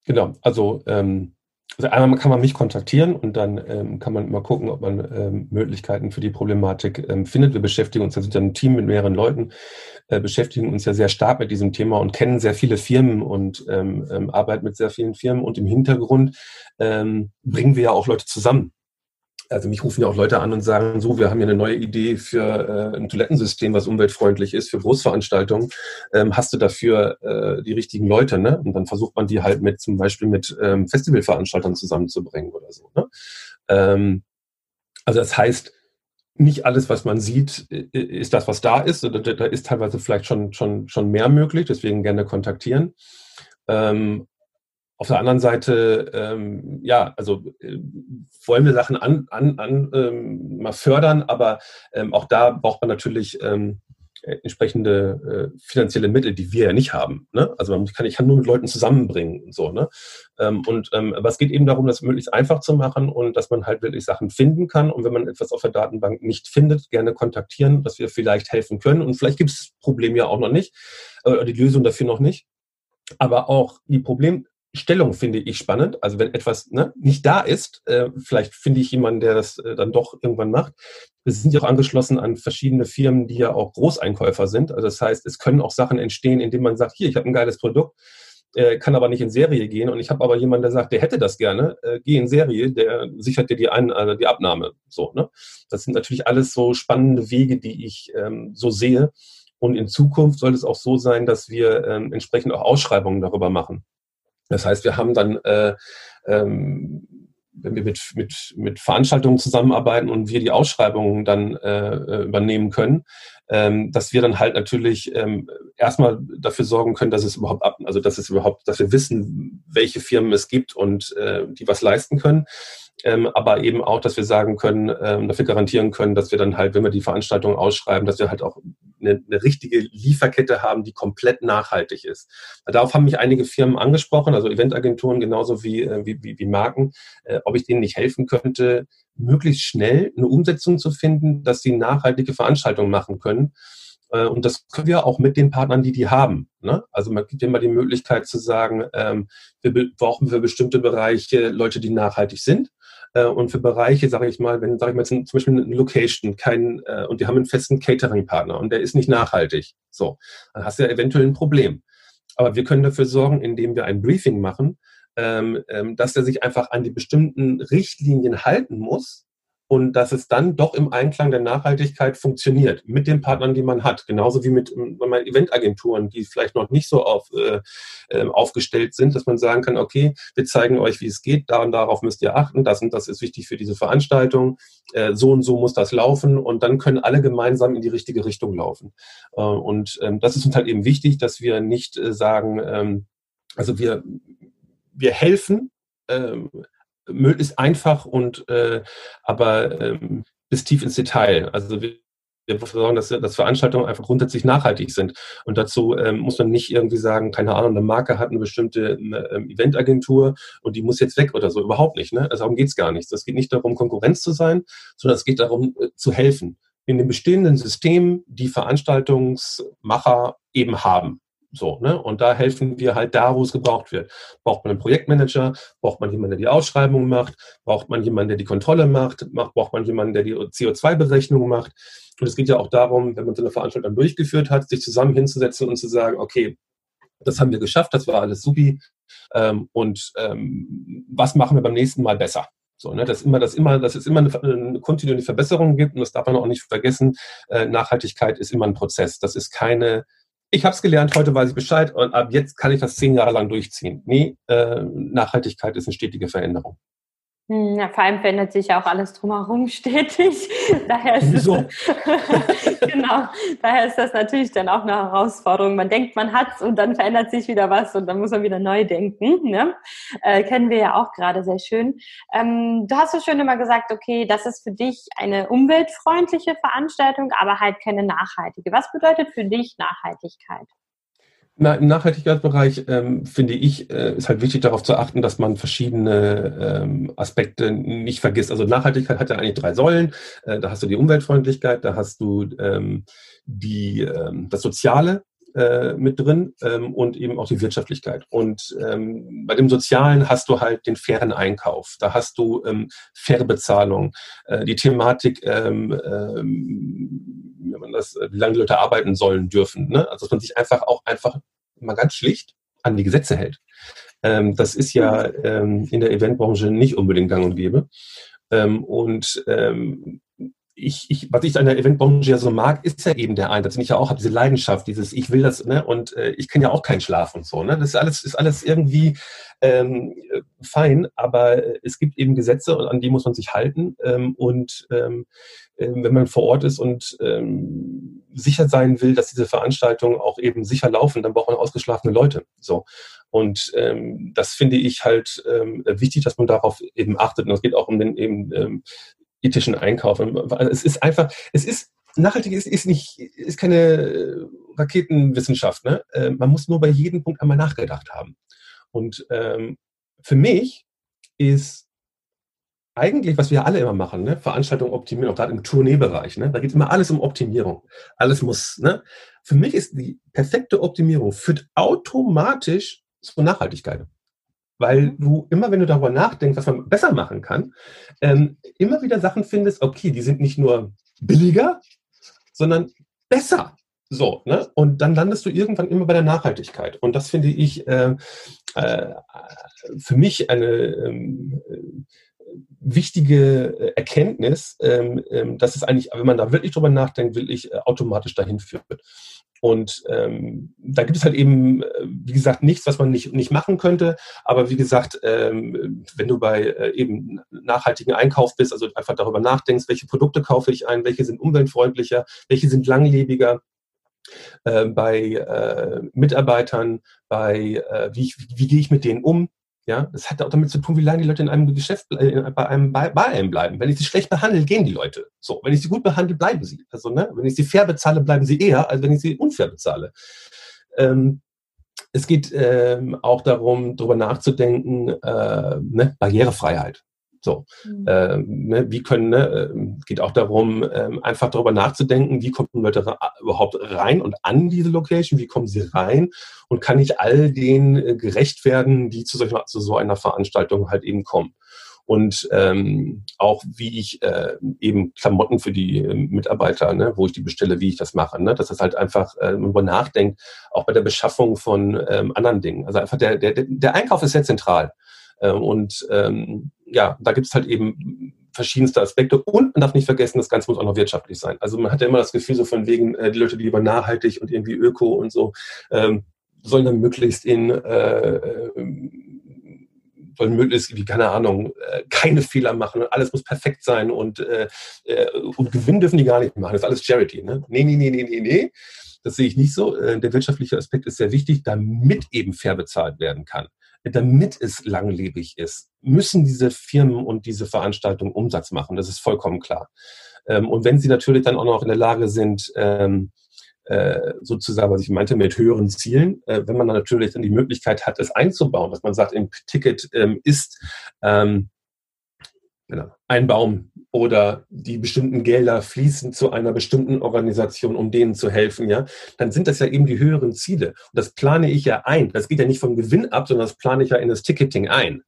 Genau, also ähm also einmal kann man mich kontaktieren und dann ähm, kann man mal gucken, ob man ähm, Möglichkeiten für die Problematik ähm, findet. Wir beschäftigen uns, wir sind ja ein Team mit mehreren Leuten, äh, beschäftigen uns ja sehr stark mit diesem Thema und kennen sehr viele Firmen und ähm, ähm, arbeiten mit sehr vielen Firmen und im Hintergrund ähm, bringen wir ja auch Leute zusammen also mich rufen ja auch Leute an und sagen, so, wir haben hier eine neue Idee für äh, ein Toilettensystem, was umweltfreundlich ist, für Großveranstaltungen. Ähm, hast du dafür äh, die richtigen Leute, ne? Und dann versucht man die halt mit zum Beispiel mit ähm, Festivalveranstaltern zusammenzubringen oder so. Ne? Ähm, also das heißt, nicht alles, was man sieht, ist das, was da ist. Da ist teilweise vielleicht schon, schon, schon mehr möglich, deswegen gerne kontaktieren. Ähm, auf der anderen Seite, ähm, ja, also äh, wollen wir Sachen an, an, an ähm, mal fördern, aber ähm, auch da braucht man natürlich ähm, entsprechende äh, finanzielle Mittel, die wir ja nicht haben. Ne? Also man kann, ich kann nur mit Leuten zusammenbringen und so. Ne? Ähm, und ähm, aber es geht eben darum, das möglichst einfach zu machen und dass man halt wirklich Sachen finden kann. Und wenn man etwas auf der Datenbank nicht findet, gerne kontaktieren, dass wir vielleicht helfen können. Und vielleicht gibt es das Problem ja auch noch nicht, äh, die Lösung dafür noch nicht. Aber auch die Problem, Stellung finde ich spannend. Also wenn etwas ne, nicht da ist, äh, vielleicht finde ich jemanden, der das äh, dann doch irgendwann macht. Wir sind ja auch angeschlossen an verschiedene Firmen, die ja auch Großeinkäufer sind. Also das heißt, es können auch Sachen entstehen, indem man sagt, hier, ich habe ein geiles Produkt, äh, kann aber nicht in Serie gehen und ich habe aber jemanden, der sagt, der hätte das gerne, äh, geh in Serie, der sichert dir die, ein, also die Abnahme. So, ne? Das sind natürlich alles so spannende Wege, die ich ähm, so sehe. Und in Zukunft soll es auch so sein, dass wir ähm, entsprechend auch Ausschreibungen darüber machen. Das heißt, wir haben dann, äh, ähm, wenn wir mit, mit, mit Veranstaltungen zusammenarbeiten und wir die Ausschreibungen dann äh, äh, übernehmen können, ähm, dass wir dann halt natürlich ähm, erstmal dafür sorgen können, dass es überhaupt ab, also dass es überhaupt, dass wir wissen, welche Firmen es gibt und äh, die was leisten können ähm, aber eben auch, dass wir sagen können, ähm, dafür garantieren können, dass wir dann halt, wenn wir die Veranstaltung ausschreiben, dass wir halt auch eine, eine richtige Lieferkette haben, die komplett nachhaltig ist. Darauf haben mich einige Firmen angesprochen, also Eventagenturen genauso wie, äh, wie, wie, wie Marken, äh, ob ich denen nicht helfen könnte, möglichst schnell eine Umsetzung zu finden, dass sie nachhaltige Veranstaltungen machen können. Äh, und das können wir auch mit den Partnern, die die haben. Ne? Also man gibt immer die Möglichkeit zu sagen, ähm, wir brauchen für bestimmte Bereiche Leute, die nachhaltig sind. Äh, und für Bereiche, sage ich mal, wenn, sage ich mal, zum Beispiel eine Location, kein, äh, und die haben einen festen Catering-Partner und der ist nicht nachhaltig, so, dann hast du ja eventuell ein Problem. Aber wir können dafür sorgen, indem wir ein Briefing machen, ähm, ähm, dass er sich einfach an die bestimmten Richtlinien halten muss, und dass es dann doch im Einklang der Nachhaltigkeit funktioniert mit den Partnern, die man hat. Genauso wie mit meinen Eventagenturen, die vielleicht noch nicht so auf, äh, ähm, aufgestellt sind, dass man sagen kann, okay, wir zeigen euch, wie es geht, da und darauf müsst ihr achten, das und das ist wichtig für diese Veranstaltung, äh, so und so muss das laufen und dann können alle gemeinsam in die richtige Richtung laufen. Äh, und ähm, das ist uns halt eben wichtig, dass wir nicht äh, sagen, ähm, also wir, wir helfen, ähm, möglichst einfach und äh, aber ähm, bis tief ins Detail. Also wir, Wir sorgen, dass, dass Veranstaltungen einfach grundsätzlich nachhaltig sind. Und dazu ähm, muss man nicht irgendwie sagen, keine Ahnung, eine Marke hat eine bestimmte ähm, Eventagentur und die muss jetzt weg oder so. Überhaupt nicht. Ne? Also darum geht's gar nicht. Es geht nicht darum, Konkurrenz zu sein, sondern es geht darum, äh, zu helfen. In dem bestehenden System, die Veranstaltungsmacher eben haben. So, ne? Und da helfen wir halt da, wo es gebraucht wird. Braucht man einen Projektmanager? Braucht man jemanden, der die Ausschreibung macht? Braucht man jemanden, der die Kontrolle macht? Braucht man jemanden, der die CO2-Berechnung macht? Und es geht ja auch darum, wenn man so eine Veranstaltung durchgeführt hat, sich zusammen hinzusetzen und zu sagen, okay, das haben wir geschafft, das war alles supi. Ähm, und ähm, was machen wir beim nächsten Mal besser? So, ne, dass immer, dass immer, dass es immer eine, eine kontinuierliche Verbesserung gibt und das darf man auch nicht vergessen. Äh, Nachhaltigkeit ist immer ein Prozess. Das ist keine ich habe es gelernt, heute weiß ich Bescheid und ab jetzt kann ich das zehn Jahre lang durchziehen. Nee, äh, Nachhaltigkeit ist eine stetige Veränderung. Hm, ja, vor allem verändert sich ja auch alles drumherum stetig. daher ist es, genau, daher ist das natürlich dann auch eine Herausforderung. Man denkt, man hat's und dann verändert sich wieder was und dann muss man wieder neu denken. Ne? Äh, kennen wir ja auch gerade sehr schön. Ähm, du hast so schön immer gesagt, okay, das ist für dich eine umweltfreundliche Veranstaltung, aber halt keine nachhaltige. Was bedeutet für dich Nachhaltigkeit? Na, Im Nachhaltigkeitsbereich ähm, finde ich, äh, ist halt wichtig darauf zu achten, dass man verschiedene ähm, Aspekte nicht vergisst. Also Nachhaltigkeit hat ja eigentlich drei Säulen. Äh, da hast du die Umweltfreundlichkeit, da hast du ähm, die, ähm, das Soziale äh, mit drin ähm, und eben auch die Wirtschaftlichkeit. Und ähm, bei dem Sozialen hast du halt den fairen Einkauf. Da hast du ähm, faire Bezahlung, äh, die Thematik, ähm, ähm, wie, man das, wie lange die Leute arbeiten sollen dürfen. Ne? Also dass man sich einfach auch einfach mal ganz schlicht an die Gesetze hält. Ähm, das ist ja ähm, in der Eventbranche nicht unbedingt gang und gäbe. Ähm, und ähm, ich, ich, was ich an der Eventbranche ja so mag, ist ja eben der Einsatz, den ich ja auch habe, diese Leidenschaft, dieses Ich will das, ne? Und äh, ich kenne ja auch keinen Schlaf und so, ne? Das ist alles, ist alles irgendwie ähm, fein, aber es gibt eben Gesetze, an die muss man sich halten. Ähm, und ähm, äh, wenn man vor Ort ist und ähm, sicher sein will, dass diese Veranstaltungen auch eben sicher laufen, dann braucht man ausgeschlafene Leute. So. Und ähm, das finde ich halt ähm, wichtig, dass man darauf eben achtet. Und es geht auch um den eben ähm, ethischen Einkauf. Es ist einfach, es ist nachhaltig ist, ist nicht, ist keine Raketenwissenschaft. Ne? Äh, man muss nur bei jedem Punkt einmal nachgedacht haben. Und ähm, für mich ist eigentlich, was wir alle immer machen, ne? Veranstaltungen optimieren, auch gerade im Tourneebereich, ne? da geht immer alles um Optimierung. Alles muss. Ne? Für mich ist die perfekte Optimierung führt automatisch zur Nachhaltigkeit. Weil mhm. du immer, wenn du darüber nachdenkst, was man besser machen kann, ähm, immer wieder Sachen findest, okay, die sind nicht nur billiger, sondern besser. So, ne? Und dann landest du irgendwann immer bei der Nachhaltigkeit. Und das finde ich äh, äh, für mich eine ähm, wichtige Erkenntnis, ähm, ähm, dass es eigentlich, wenn man da wirklich drüber nachdenkt, wirklich äh, automatisch dahin führt. Und ähm, da gibt es halt eben, äh, wie gesagt, nichts, was man nicht, nicht machen könnte. Aber wie gesagt, ähm, wenn du bei äh, eben nachhaltigen Einkauf bist, also einfach darüber nachdenkst, welche Produkte kaufe ich ein, welche sind umweltfreundlicher, welche sind langlebiger, äh, bei äh, Mitarbeitern, bei äh, wie, wie gehe ich mit denen um. Ja, das hat auch damit zu tun, wie lange die Leute in einem Geschäft, bei einem, bei einem bleiben. Wenn ich sie schlecht behandle, gehen die Leute. So, wenn ich sie gut behandle, bleiben sie. Also, ne, wenn ich sie fair bezahle, bleiben sie eher, als wenn ich sie unfair bezahle. Ähm, es geht ähm, auch darum, darüber nachzudenken, äh, ne, Barrierefreiheit. So, mhm. ähm, ne, wie können, ne, ähm, geht auch darum, ähm, einfach darüber nachzudenken, wie kommen Leute überhaupt rein und an diese Location, wie kommen sie rein und kann ich all denen äh, gerecht werden, die zu, solch, zu so einer Veranstaltung halt eben kommen. Und ähm, auch wie ich äh, eben Klamotten für die äh, Mitarbeiter, ne, wo ich die bestelle, wie ich das mache, ne, dass das halt einfach äh, darüber nachdenkt, auch bei der Beschaffung von ähm, anderen Dingen. Also einfach der, der, der Einkauf ist sehr zentral. Ähm, und ähm, ja, da gibt es halt eben verschiedenste Aspekte und man darf nicht vergessen, das Ganze muss auch noch wirtschaftlich sein. Also man hat ja immer das Gefühl so von wegen, äh, die Leute, die lieber nachhaltig und irgendwie öko und so, ähm, sollen dann möglichst in äh, äh, sollen möglichst, wie keine Ahnung, äh, keine Fehler machen und alles muss perfekt sein und, äh, äh, und Gewinn dürfen die gar nicht machen. Das ist alles Charity. Ne? Nee, nee, nee, nee, nee, nee. Das sehe ich nicht so. Der wirtschaftliche Aspekt ist sehr wichtig, damit eben fair bezahlt werden kann damit es langlebig ist, müssen diese Firmen und diese Veranstaltungen Umsatz machen. Das ist vollkommen klar. Ähm, und wenn sie natürlich dann auch noch in der Lage sind, ähm, äh, sozusagen, was ich meinte, mit höheren Zielen, äh, wenn man dann natürlich dann die Möglichkeit hat, es einzubauen, dass man sagt, im Ticket ähm, ist genau, ein Baum oder die bestimmten Gelder fließen zu einer bestimmten Organisation, um denen zu helfen, ja, dann sind das ja eben die höheren Ziele. Und das plane ich ja ein. Das geht ja nicht vom Gewinn ab, sondern das plane ich ja in das Ticketing ein.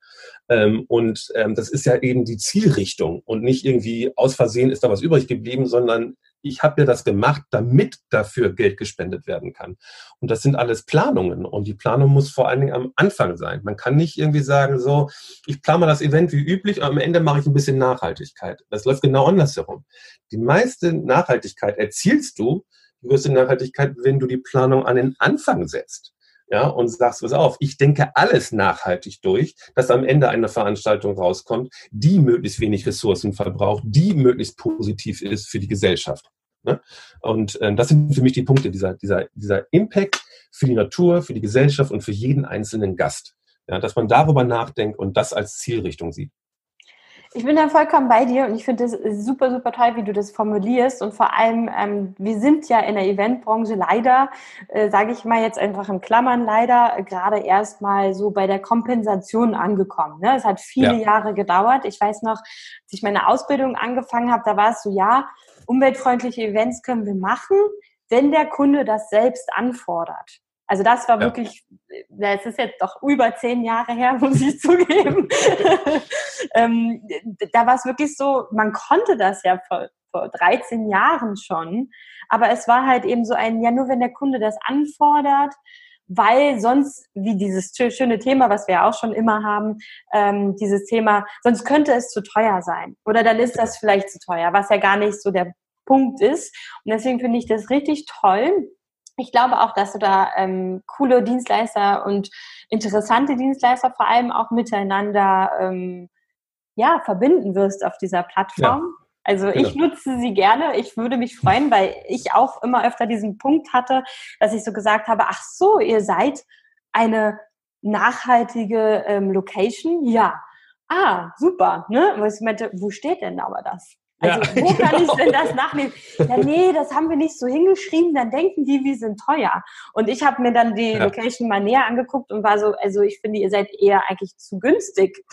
Ähm, und ähm, das ist ja eben die Zielrichtung und nicht irgendwie aus Versehen ist da was übrig geblieben, sondern ich habe ja das gemacht, damit dafür Geld gespendet werden kann. Und das sind alles Planungen. Und die Planung muss vor allen Dingen am Anfang sein. Man kann nicht irgendwie sagen, so, ich plane das Event wie üblich, aber am Ende mache ich ein bisschen Nachhaltigkeit. Das läuft genau andersherum. Die meiste Nachhaltigkeit erzielst du, die größte Nachhaltigkeit, wenn du die Planung an den Anfang setzt ja, und sagst, pass auf, ich denke alles nachhaltig durch, dass am Ende eine Veranstaltung rauskommt, die möglichst wenig Ressourcen verbraucht, die möglichst positiv ist für die Gesellschaft. Ne? Und äh, das sind für mich die Punkte, dieser, dieser, dieser Impact für die Natur, für die Gesellschaft und für jeden einzelnen Gast. Ja, dass man darüber nachdenkt und das als Zielrichtung sieht. Ich bin da vollkommen bei dir und ich finde es super, super toll, wie du das formulierst. Und vor allem, ähm, wir sind ja in der Eventbranche leider, äh, sage ich mal jetzt einfach in Klammern, leider gerade erst mal so bei der Kompensation angekommen. Ne? Es hat viele ja. Jahre gedauert. Ich weiß noch, als ich meine Ausbildung angefangen habe, da war es so, ja, umweltfreundliche Events können wir machen, wenn der Kunde das selbst anfordert. Also das war ja. wirklich, es ist jetzt doch über zehn Jahre her, muss ich zugeben. ähm, da war es wirklich so, man konnte das ja vor, vor 13 Jahren schon, aber es war halt eben so ein, ja nur wenn der Kunde das anfordert, weil sonst, wie dieses schöne Thema, was wir auch schon immer haben, ähm, dieses Thema, sonst könnte es zu teuer sein. Oder dann ist das vielleicht zu teuer, was ja gar nicht so der Punkt ist. Und deswegen finde ich das richtig toll, ich glaube auch, dass du da ähm, coole Dienstleister und interessante Dienstleister vor allem auch miteinander ähm, ja, verbinden wirst auf dieser Plattform. Ja. Also genau. ich nutze sie gerne. Ich würde mich freuen, weil ich auch immer öfter diesen Punkt hatte, dass ich so gesagt habe, ach so, ihr seid eine nachhaltige ähm, Location? Ja. Ah, super. Ne? Ich meinte, wo steht denn aber das? Also ja, wo kann genau. ich denn das nachnehmen? Ja, nee, das haben wir nicht so hingeschrieben, dann denken die, wir sind teuer. Und ich habe mir dann die ja. Location mal näher angeguckt und war so, also ich finde, ihr seid eher eigentlich zu günstig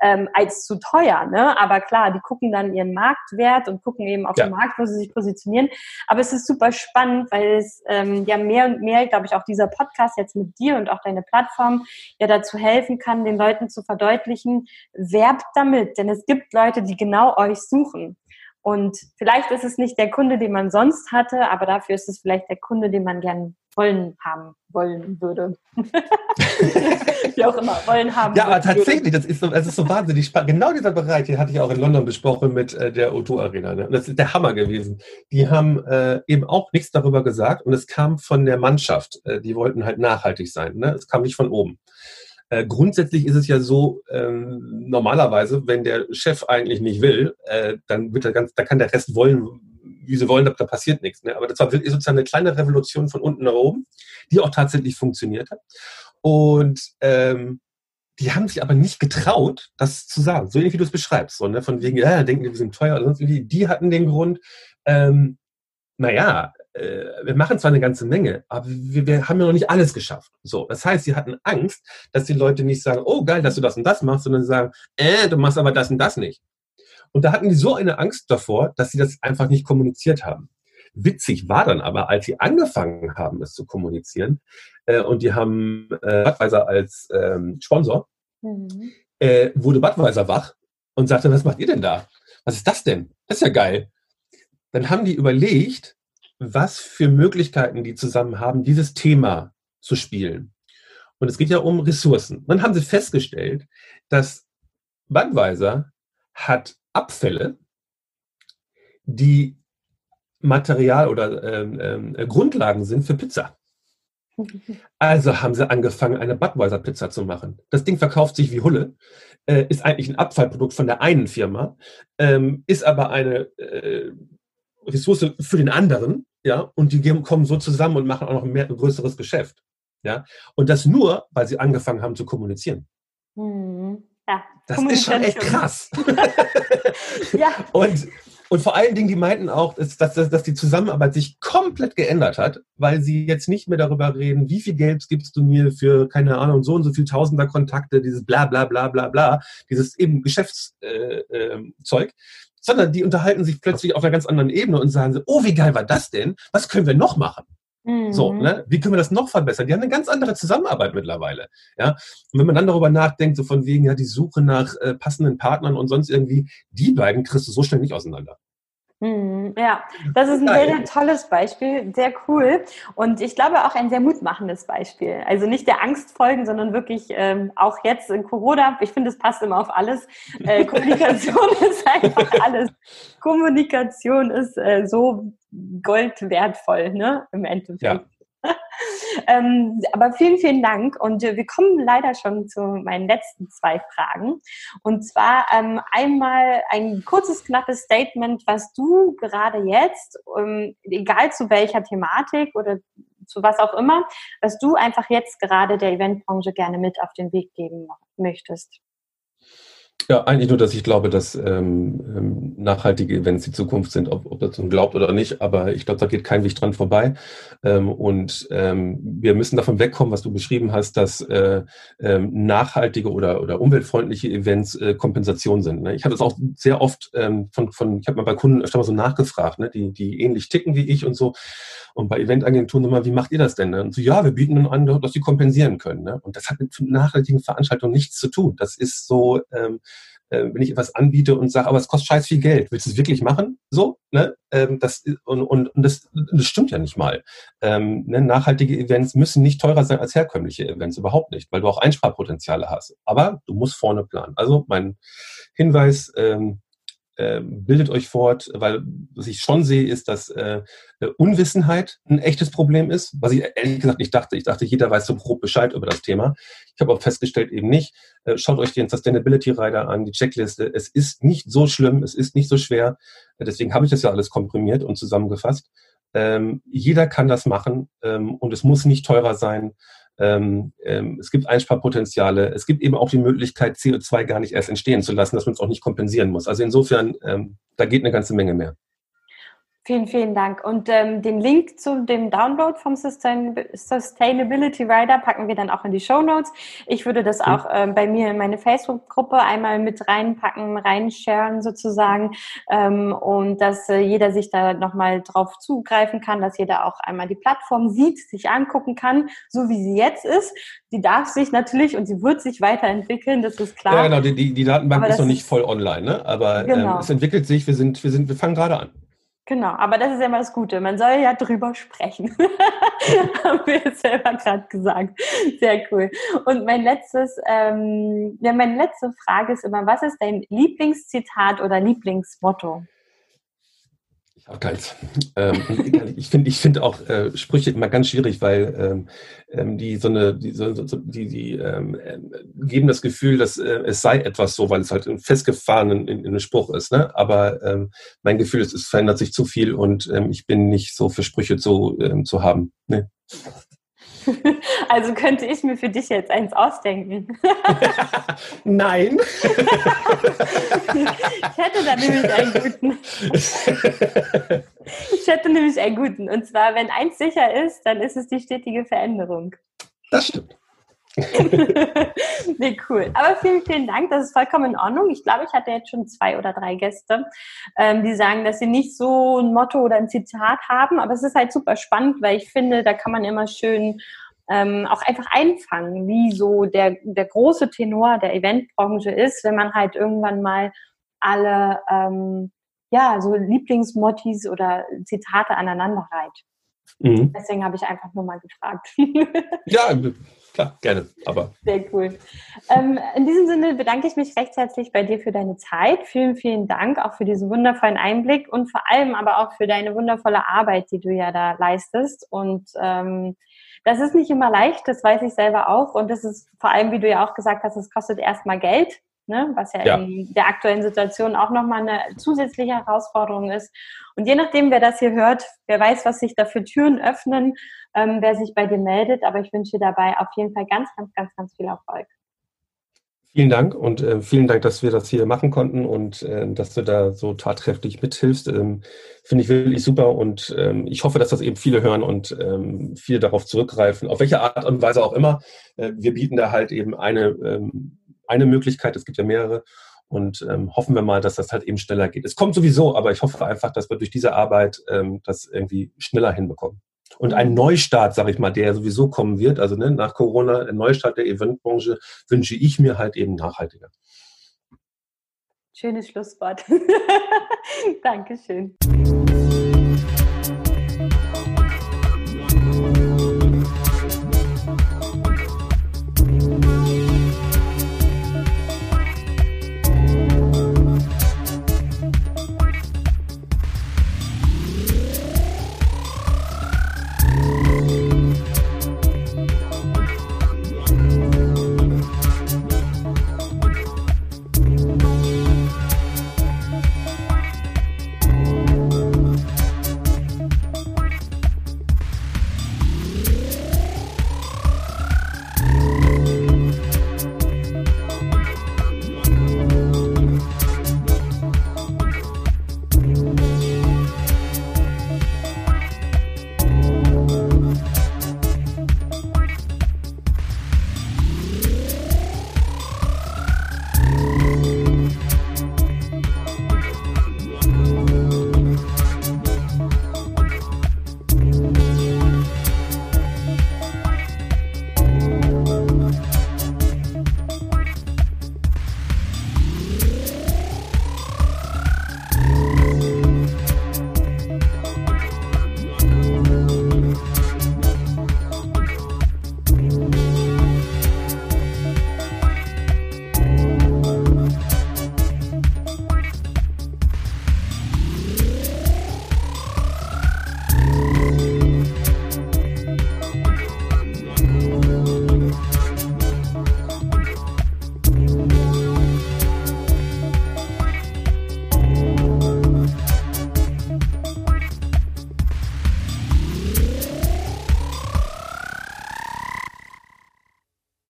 ähm, als zu teuer. Ne? Aber klar, die gucken dann ihren Marktwert und gucken eben auf ja. den Markt, wo sie sich positionieren. Aber es ist super spannend, weil es ähm, ja mehr und mehr, glaube ich, auch dieser Podcast jetzt mit dir und auch deine Plattform ja dazu helfen kann, den Leuten zu verdeutlichen, werbt damit, denn es gibt Leute, die genau euch suchen. Und vielleicht ist es nicht der Kunde, den man sonst hatte, aber dafür ist es vielleicht der Kunde, den man gern wollen haben wollen würde. Wie auch immer, wollen haben. Ja, aber tatsächlich, das ist so, das ist so wahnsinnig spannend. Genau dieser Bereich, den hatte ich auch in London besprochen mit äh, der O2 Arena. Ne? Und das ist der Hammer gewesen. Die haben äh, eben auch nichts darüber gesagt und es kam von der Mannschaft. Äh, die wollten halt nachhaltig sein. Ne? Es kam nicht von oben. Äh, grundsätzlich ist es ja so, ähm, normalerweise, wenn der Chef eigentlich nicht will, äh, dann wird er ganz, da kann der Rest wollen, wie sie wollen, da passiert nichts. Ne? Aber das war sozusagen eine kleine Revolution von unten nach oben, die auch tatsächlich funktioniert hat. Und ähm, die haben sich aber nicht getraut, das zu sagen, so ähnlich wie du es beschreibst, so, ne? von wegen, ja, denken wir sind teuer oder sonst irgendwie. Die hatten den Grund, ähm, naja, äh, wir machen zwar eine ganze Menge, aber wir, wir, haben ja noch nicht alles geschafft. So, das heißt, sie hatten Angst, dass die Leute nicht sagen, oh geil, dass du das und das machst, sondern sagen, äh, du machst aber das und das nicht. Und da hatten die so eine Angst davor, dass sie das einfach nicht kommuniziert haben. Witzig war dann aber, als sie angefangen haben, es zu kommunizieren, äh, und die haben äh, Budweiser als ähm, Sponsor, mhm. äh, wurde Budweiser wach und sagte, was macht ihr denn da? Was ist das denn? Das ist ja geil. Dann haben die überlegt, was für Möglichkeiten die zusammen haben, dieses Thema zu spielen. Und es geht ja um Ressourcen. Dann haben sie festgestellt, dass Budweiser hat Abfälle, die Material oder ähm, ähm, Grundlagen sind für Pizza. Also haben sie angefangen, eine Budweiser-Pizza zu machen. Das Ding verkauft sich wie Hulle, äh, ist eigentlich ein Abfallprodukt von der einen Firma, ähm, ist aber eine äh, Ressource für den anderen, ja, und die kommen so zusammen und machen auch noch mehr, ein größeres Geschäft. Ja, und das nur, weil sie angefangen haben zu kommunizieren. Mhm. Ja, das ist schon echt krass. ja. Und und vor allen Dingen, die meinten auch, dass, dass, dass die Zusammenarbeit sich komplett geändert hat, weil sie jetzt nicht mehr darüber reden, wie viel Geld gibst du mir für, keine Ahnung, so und so viel Tausender Kontakte, dieses bla bla bla bla bla, dieses eben Geschäftszeug, äh, äh, sondern die unterhalten sich plötzlich auf einer ganz anderen Ebene und sagen so, oh, wie geil war das denn? Was können wir noch machen? Mhm. So, ne? Wie können wir das noch verbessern? Die haben eine ganz andere Zusammenarbeit mittlerweile. Ja? Und wenn man dann darüber nachdenkt, so von wegen, ja, die Suche nach äh, passenden Partnern und sonst irgendwie, die beiden kriegst du so schnell nicht auseinander. Mhm, ja, das ist ein sehr, sehr tolles Beispiel, sehr cool und ich glaube auch ein sehr mutmachendes Beispiel. Also nicht der Angst folgen, sondern wirklich ähm, auch jetzt in Corona, ich finde, es passt immer auf alles. Äh, Kommunikation ist einfach alles. Kommunikation ist äh, so Gold wertvoll, ne, im Endeffekt. Ja. ähm, aber vielen, vielen Dank. Und äh, wir kommen leider schon zu meinen letzten zwei Fragen. Und zwar ähm, einmal ein kurzes, knappes Statement, was du gerade jetzt, ähm, egal zu welcher Thematik oder zu was auch immer, was du einfach jetzt gerade der Eventbranche gerne mit auf den Weg geben möchtest. Ja, eigentlich nur, dass ich glaube, dass ähm, ähm, nachhaltige Events die Zukunft sind, ob, ob das nun glaubt oder nicht, aber ich glaube, da geht kein Weg dran vorbei. Ähm, und ähm, wir müssen davon wegkommen, was du beschrieben hast, dass äh, ähm, nachhaltige oder, oder umweltfreundliche Events äh, Kompensation sind. Ne? Ich habe das auch sehr oft ähm, von, von, ich habe mal bei Kunden öfter mal so nachgefragt, ne? die, die ähnlich ticken wie ich und so. Und bei Eventagenturen immer, wie macht ihr das denn? Ne? Und so, ja, wir bieten an, dass sie kompensieren können. Ne? Und das hat mit nachhaltigen Veranstaltungen nichts zu tun. Das ist so, ähm, äh, wenn ich etwas anbiete und sage, aber es kostet scheiß viel Geld, willst du es wirklich machen? So, ne? Ähm, das, und und, und das, das stimmt ja nicht mal. Ähm, ne? Nachhaltige Events müssen nicht teurer sein als herkömmliche Events, überhaupt nicht, weil du auch Einsparpotenziale hast. Aber du musst vorne planen. Also mein Hinweis, ähm, ähm, bildet euch fort, weil was ich schon sehe, ist, dass äh, Unwissenheit ein echtes Problem ist, was ich ehrlich gesagt nicht dachte. Ich dachte, jeder weiß so grob Bescheid über das Thema. Ich habe auch festgestellt, eben nicht. Äh, schaut euch den Sustainability Rider an, die Checkliste. Es ist nicht so schlimm, es ist nicht so schwer. Äh, deswegen habe ich das ja alles komprimiert und zusammengefasst. Ähm, jeder kann das machen ähm, und es muss nicht teurer sein. Ähm, ähm, es gibt Einsparpotenziale. Es gibt eben auch die Möglichkeit, CO2 gar nicht erst entstehen zu lassen, dass man es auch nicht kompensieren muss. Also insofern, ähm, da geht eine ganze Menge mehr. Vielen, vielen Dank. Und ähm, den Link zu dem Download vom Sustain Sustainability Rider packen wir dann auch in die Show Notes. Ich würde das auch ähm, bei mir in meine Facebook-Gruppe einmal mit reinpacken, reinsharen sozusagen ähm, und dass äh, jeder sich da nochmal drauf zugreifen kann, dass jeder auch einmal die Plattform sieht, sich angucken kann, so wie sie jetzt ist. Die darf sich natürlich und sie wird sich weiterentwickeln, das ist klar. Ja, genau, die, die, die Datenbank Aber ist noch nicht voll online, ne? aber ähm, genau. es entwickelt sich, wir sind, wir sind, wir fangen gerade an. Genau, aber das ist ja immer das Gute. Man soll ja drüber sprechen. Haben wir selber gerade gesagt. Sehr cool. Und mein letztes, ähm, ja, meine letzte Frage ist immer, was ist dein Lieblingszitat oder Lieblingsmotto? Auch keins. Ähm, ich finde ich finde auch äh, Sprüche immer ganz schwierig, weil ähm, ähm die so eine, die, so, die, die ähm, äh, geben das Gefühl, dass äh, es sei etwas so, weil es halt festgefahren in, in, in einem Spruch ist. Ne? Aber ähm, mein Gefühl ist, es verändert sich zu viel und ähm, ich bin nicht so für Sprüche zu, ähm, zu haben. Ne? Also könnte ich mir für dich jetzt eins ausdenken. Nein. ich hätte da nämlich einen guten. Ich hätte nämlich einen guten. Und zwar, wenn eins sicher ist, dann ist es die stetige Veränderung. Das stimmt. nee, cool. Aber vielen, vielen Dank. Das ist vollkommen in Ordnung. Ich glaube, ich hatte jetzt schon zwei oder drei Gäste, ähm, die sagen, dass sie nicht so ein Motto oder ein Zitat haben. Aber es ist halt super spannend, weil ich finde, da kann man immer schön ähm, auch einfach einfangen, wie so der, der große Tenor der Eventbranche ist, wenn man halt irgendwann mal alle ähm, ja, so Lieblingsmottis oder Zitate aneinander reiht. Mhm. Deswegen habe ich einfach nur mal gefragt. ja, klar, gerne. Aber. Sehr cool. Ähm, in diesem Sinne bedanke ich mich recht herzlich bei dir für deine Zeit. Vielen, vielen Dank auch für diesen wundervollen Einblick und vor allem aber auch für deine wundervolle Arbeit, die du ja da leistest. Und ähm, das ist nicht immer leicht, das weiß ich selber auch. Und das ist vor allem, wie du ja auch gesagt hast, es kostet erstmal Geld ne? was ja, ja, in der aktuellen Situation auch nochmal eine zusätzliche Herausforderung ist. Und je nachdem, wer das hier hört, wer weiß, was sich da für Türen öffnen, ähm, wer sich bei dir meldet. Aber ich wünsche dir dabei auf jeden Fall ganz, ganz, ganz, ganz viel Erfolg. Vielen Dank und äh, vielen Dank, dass wir das hier machen konnten und äh, dass du da so tatkräftig mithilfst. Ähm, Finde ich wirklich super und ähm, ich hoffe, dass das eben viele hören und ähm, viele darauf zurückgreifen, auf welche Art und Weise auch immer. Äh, wir bieten da halt eben eine, ähm, eine Möglichkeit, es gibt ja mehrere und ähm, hoffen wir mal, dass das halt eben schneller geht. Es kommt sowieso, aber ich hoffe einfach, dass wir durch diese Arbeit ähm, das irgendwie schneller hinbekommen. Und ein Neustart, sage ich mal, der sowieso kommen wird, also ne, nach Corona, ein Neustart der Eventbranche, wünsche ich mir halt eben nachhaltiger. Schönes Schlusswort. Dankeschön.